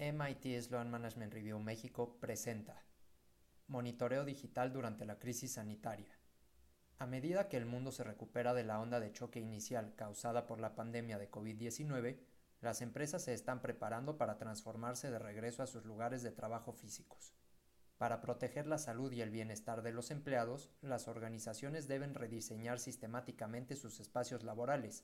MIT Sloan Management Review México presenta Monitoreo digital durante la crisis sanitaria. A medida que el mundo se recupera de la onda de choque inicial causada por la pandemia de COVID-19, las empresas se están preparando para transformarse de regreso a sus lugares de trabajo físicos. Para proteger la salud y el bienestar de los empleados, las organizaciones deben rediseñar sistemáticamente sus espacios laborales.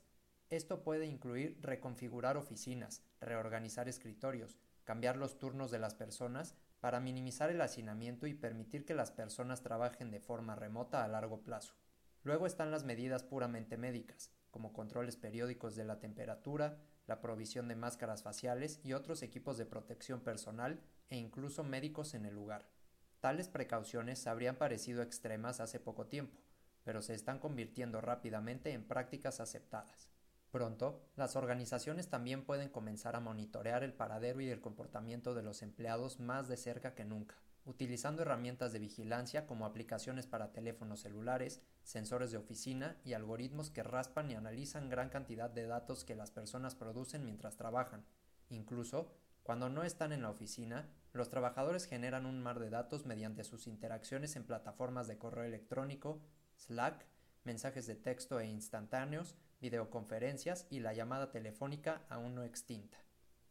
Esto puede incluir reconfigurar oficinas, reorganizar escritorios, cambiar los turnos de las personas para minimizar el hacinamiento y permitir que las personas trabajen de forma remota a largo plazo. Luego están las medidas puramente médicas, como controles periódicos de la temperatura, la provisión de máscaras faciales y otros equipos de protección personal e incluso médicos en el lugar. Tales precauciones habrían parecido extremas hace poco tiempo, pero se están convirtiendo rápidamente en prácticas aceptadas. Pronto, las organizaciones también pueden comenzar a monitorear el paradero y el comportamiento de los empleados más de cerca que nunca, utilizando herramientas de vigilancia como aplicaciones para teléfonos celulares, sensores de oficina y algoritmos que raspan y analizan gran cantidad de datos que las personas producen mientras trabajan. Incluso, cuando no están en la oficina, los trabajadores generan un mar de datos mediante sus interacciones en plataformas de correo electrónico, Slack, mensajes de texto e instantáneos, videoconferencias y la llamada telefónica aún no extinta.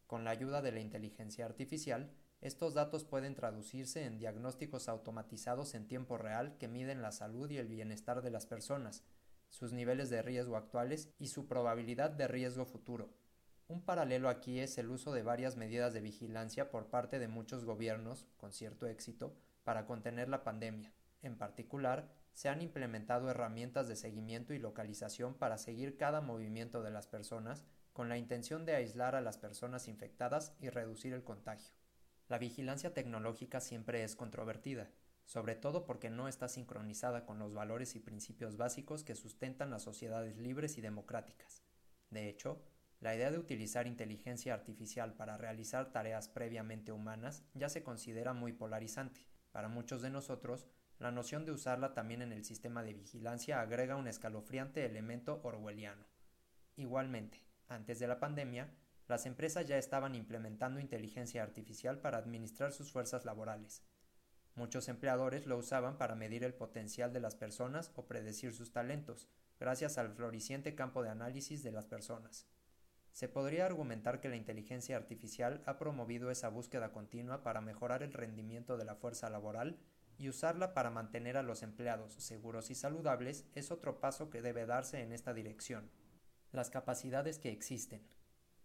Con la ayuda de la inteligencia artificial, estos datos pueden traducirse en diagnósticos automatizados en tiempo real que miden la salud y el bienestar de las personas, sus niveles de riesgo actuales y su probabilidad de riesgo futuro. Un paralelo aquí es el uso de varias medidas de vigilancia por parte de muchos gobiernos, con cierto éxito, para contener la pandemia. En particular, se han implementado herramientas de seguimiento y localización para seguir cada movimiento de las personas con la intención de aislar a las personas infectadas y reducir el contagio. La vigilancia tecnológica siempre es controvertida, sobre todo porque no está sincronizada con los valores y principios básicos que sustentan las sociedades libres y democráticas. De hecho, la idea de utilizar inteligencia artificial para realizar tareas previamente humanas ya se considera muy polarizante. Para muchos de nosotros, la noción de usarla también en el sistema de vigilancia agrega un escalofriante elemento orwelliano. Igualmente, antes de la pandemia, las empresas ya estaban implementando inteligencia artificial para administrar sus fuerzas laborales. Muchos empleadores lo usaban para medir el potencial de las personas o predecir sus talentos, gracias al floreciente campo de análisis de las personas. Se podría argumentar que la inteligencia artificial ha promovido esa búsqueda continua para mejorar el rendimiento de la fuerza laboral y usarla para mantener a los empleados seguros y saludables es otro paso que debe darse en esta dirección. Las capacidades que existen.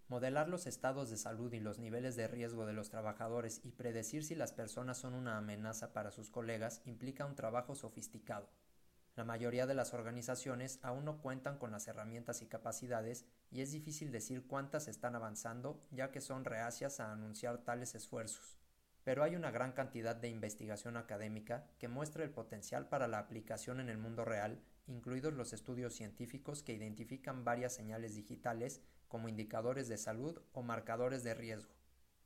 Modelar los estados de salud y los niveles de riesgo de los trabajadores y predecir si las personas son una amenaza para sus colegas implica un trabajo sofisticado. La mayoría de las organizaciones aún no cuentan con las herramientas y capacidades y es difícil decir cuántas están avanzando ya que son reacias a anunciar tales esfuerzos pero hay una gran cantidad de investigación académica que muestra el potencial para la aplicación en el mundo real, incluidos los estudios científicos que identifican varias señales digitales como indicadores de salud o marcadores de riesgo.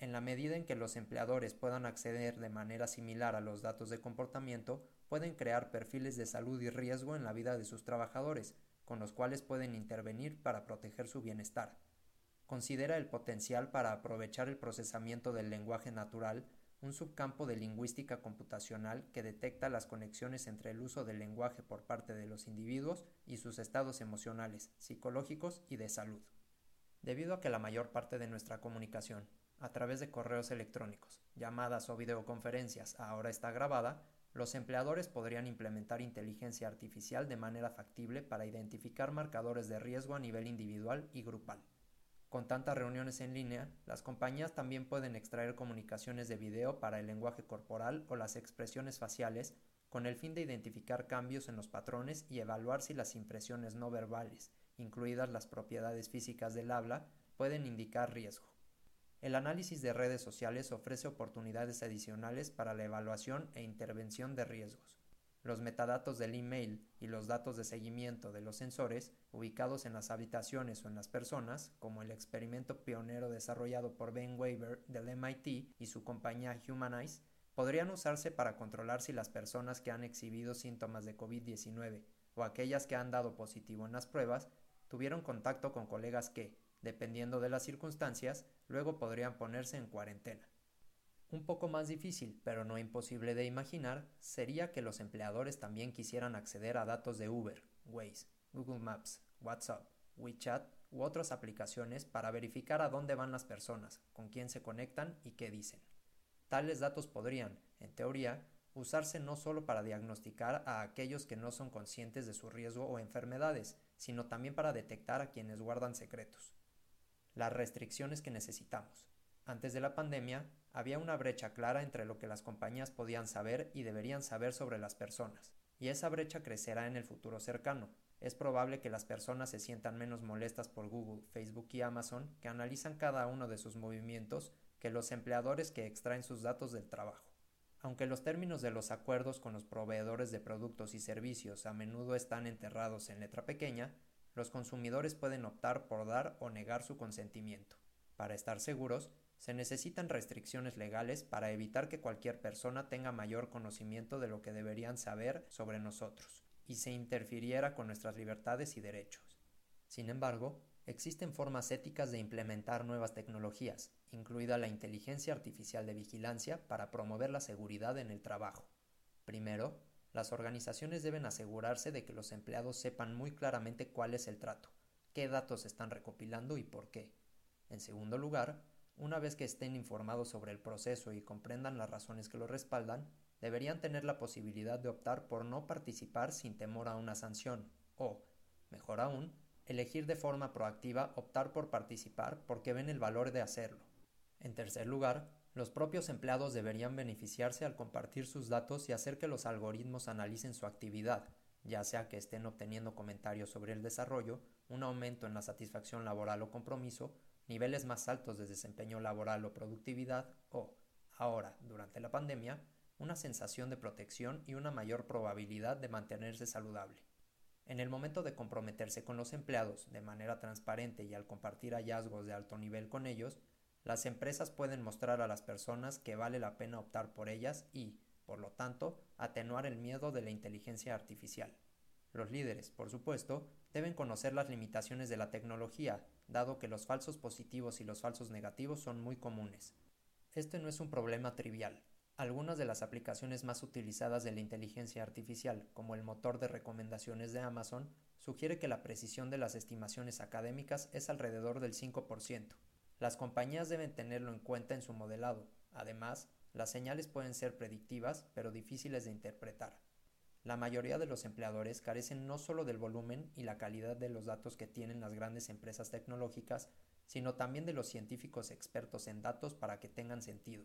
En la medida en que los empleadores puedan acceder de manera similar a los datos de comportamiento, pueden crear perfiles de salud y riesgo en la vida de sus trabajadores, con los cuales pueden intervenir para proteger su bienestar. Considera el potencial para aprovechar el procesamiento del lenguaje natural un subcampo de lingüística computacional que detecta las conexiones entre el uso del lenguaje por parte de los individuos y sus estados emocionales, psicológicos y de salud. Debido a que la mayor parte de nuestra comunicación, a través de correos electrónicos, llamadas o videoconferencias, ahora está grabada, los empleadores podrían implementar inteligencia artificial de manera factible para identificar marcadores de riesgo a nivel individual y grupal. Con tantas reuniones en línea, las compañías también pueden extraer comunicaciones de video para el lenguaje corporal o las expresiones faciales con el fin de identificar cambios en los patrones y evaluar si las impresiones no verbales, incluidas las propiedades físicas del habla, pueden indicar riesgo. El análisis de redes sociales ofrece oportunidades adicionales para la evaluación e intervención de riesgos. Los metadatos del email y los datos de seguimiento de los sensores ubicados en las habitaciones o en las personas, como el experimento pionero desarrollado por Ben Weber del MIT y su compañía Humanize, podrían usarse para controlar si las personas que han exhibido síntomas de COVID-19 o aquellas que han dado positivo en las pruebas tuvieron contacto con colegas que, dependiendo de las circunstancias, luego podrían ponerse en cuarentena. Un poco más difícil, pero no imposible de imaginar, sería que los empleadores también quisieran acceder a datos de Uber, Waze, Google Maps, WhatsApp, WeChat u otras aplicaciones para verificar a dónde van las personas, con quién se conectan y qué dicen. Tales datos podrían, en teoría, usarse no solo para diagnosticar a aquellos que no son conscientes de su riesgo o enfermedades, sino también para detectar a quienes guardan secretos. Las restricciones que necesitamos. Antes de la pandemia, había una brecha clara entre lo que las compañías podían saber y deberían saber sobre las personas, y esa brecha crecerá en el futuro cercano. Es probable que las personas se sientan menos molestas por Google, Facebook y Amazon, que analizan cada uno de sus movimientos, que los empleadores que extraen sus datos del trabajo. Aunque los términos de los acuerdos con los proveedores de productos y servicios a menudo están enterrados en letra pequeña, los consumidores pueden optar por dar o negar su consentimiento. Para estar seguros, se necesitan restricciones legales para evitar que cualquier persona tenga mayor conocimiento de lo que deberían saber sobre nosotros y se interfiriera con nuestras libertades y derechos. Sin embargo, existen formas éticas de implementar nuevas tecnologías, incluida la inteligencia artificial de vigilancia para promover la seguridad en el trabajo. Primero, las organizaciones deben asegurarse de que los empleados sepan muy claramente cuál es el trato, qué datos están recopilando y por qué. En segundo lugar, una vez que estén informados sobre el proceso y comprendan las razones que lo respaldan, deberían tener la posibilidad de optar por no participar sin temor a una sanción o, mejor aún, elegir de forma proactiva optar por participar porque ven el valor de hacerlo. En tercer lugar, los propios empleados deberían beneficiarse al compartir sus datos y hacer que los algoritmos analicen su actividad, ya sea que estén obteniendo comentarios sobre el desarrollo, un aumento en la satisfacción laboral o compromiso, niveles más altos de desempeño laboral o productividad o, ahora, durante la pandemia, una sensación de protección y una mayor probabilidad de mantenerse saludable. En el momento de comprometerse con los empleados de manera transparente y al compartir hallazgos de alto nivel con ellos, las empresas pueden mostrar a las personas que vale la pena optar por ellas y, por lo tanto, atenuar el miedo de la inteligencia artificial. Los líderes, por supuesto, deben conocer las limitaciones de la tecnología dado que los falsos positivos y los falsos negativos son muy comunes. Este no es un problema trivial. Algunas de las aplicaciones más utilizadas de la inteligencia artificial, como el motor de recomendaciones de Amazon, sugiere que la precisión de las estimaciones académicas es alrededor del 5%. Las compañías deben tenerlo en cuenta en su modelado. Además, las señales pueden ser predictivas, pero difíciles de interpretar. La mayoría de los empleadores carecen no solo del volumen y la calidad de los datos que tienen las grandes empresas tecnológicas, sino también de los científicos expertos en datos para que tengan sentido.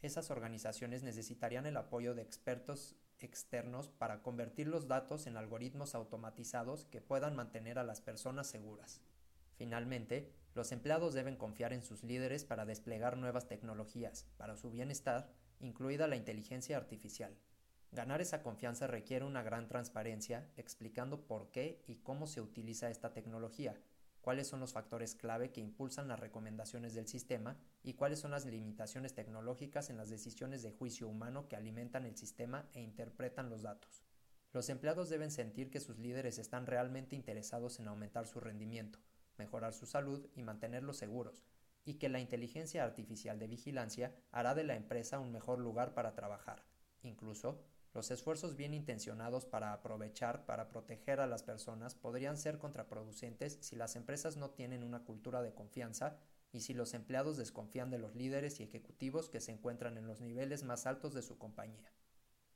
Esas organizaciones necesitarían el apoyo de expertos externos para convertir los datos en algoritmos automatizados que puedan mantener a las personas seguras. Finalmente, los empleados deben confiar en sus líderes para desplegar nuevas tecnologías, para su bienestar, incluida la inteligencia artificial. Ganar esa confianza requiere una gran transparencia explicando por qué y cómo se utiliza esta tecnología, cuáles son los factores clave que impulsan las recomendaciones del sistema y cuáles son las limitaciones tecnológicas en las decisiones de juicio humano que alimentan el sistema e interpretan los datos. Los empleados deben sentir que sus líderes están realmente interesados en aumentar su rendimiento, mejorar su salud y mantenerlos seguros, y que la inteligencia artificial de vigilancia hará de la empresa un mejor lugar para trabajar. Incluso, los esfuerzos bien intencionados para aprovechar, para proteger a las personas, podrían ser contraproducentes si las empresas no tienen una cultura de confianza y si los empleados desconfían de los líderes y ejecutivos que se encuentran en los niveles más altos de su compañía.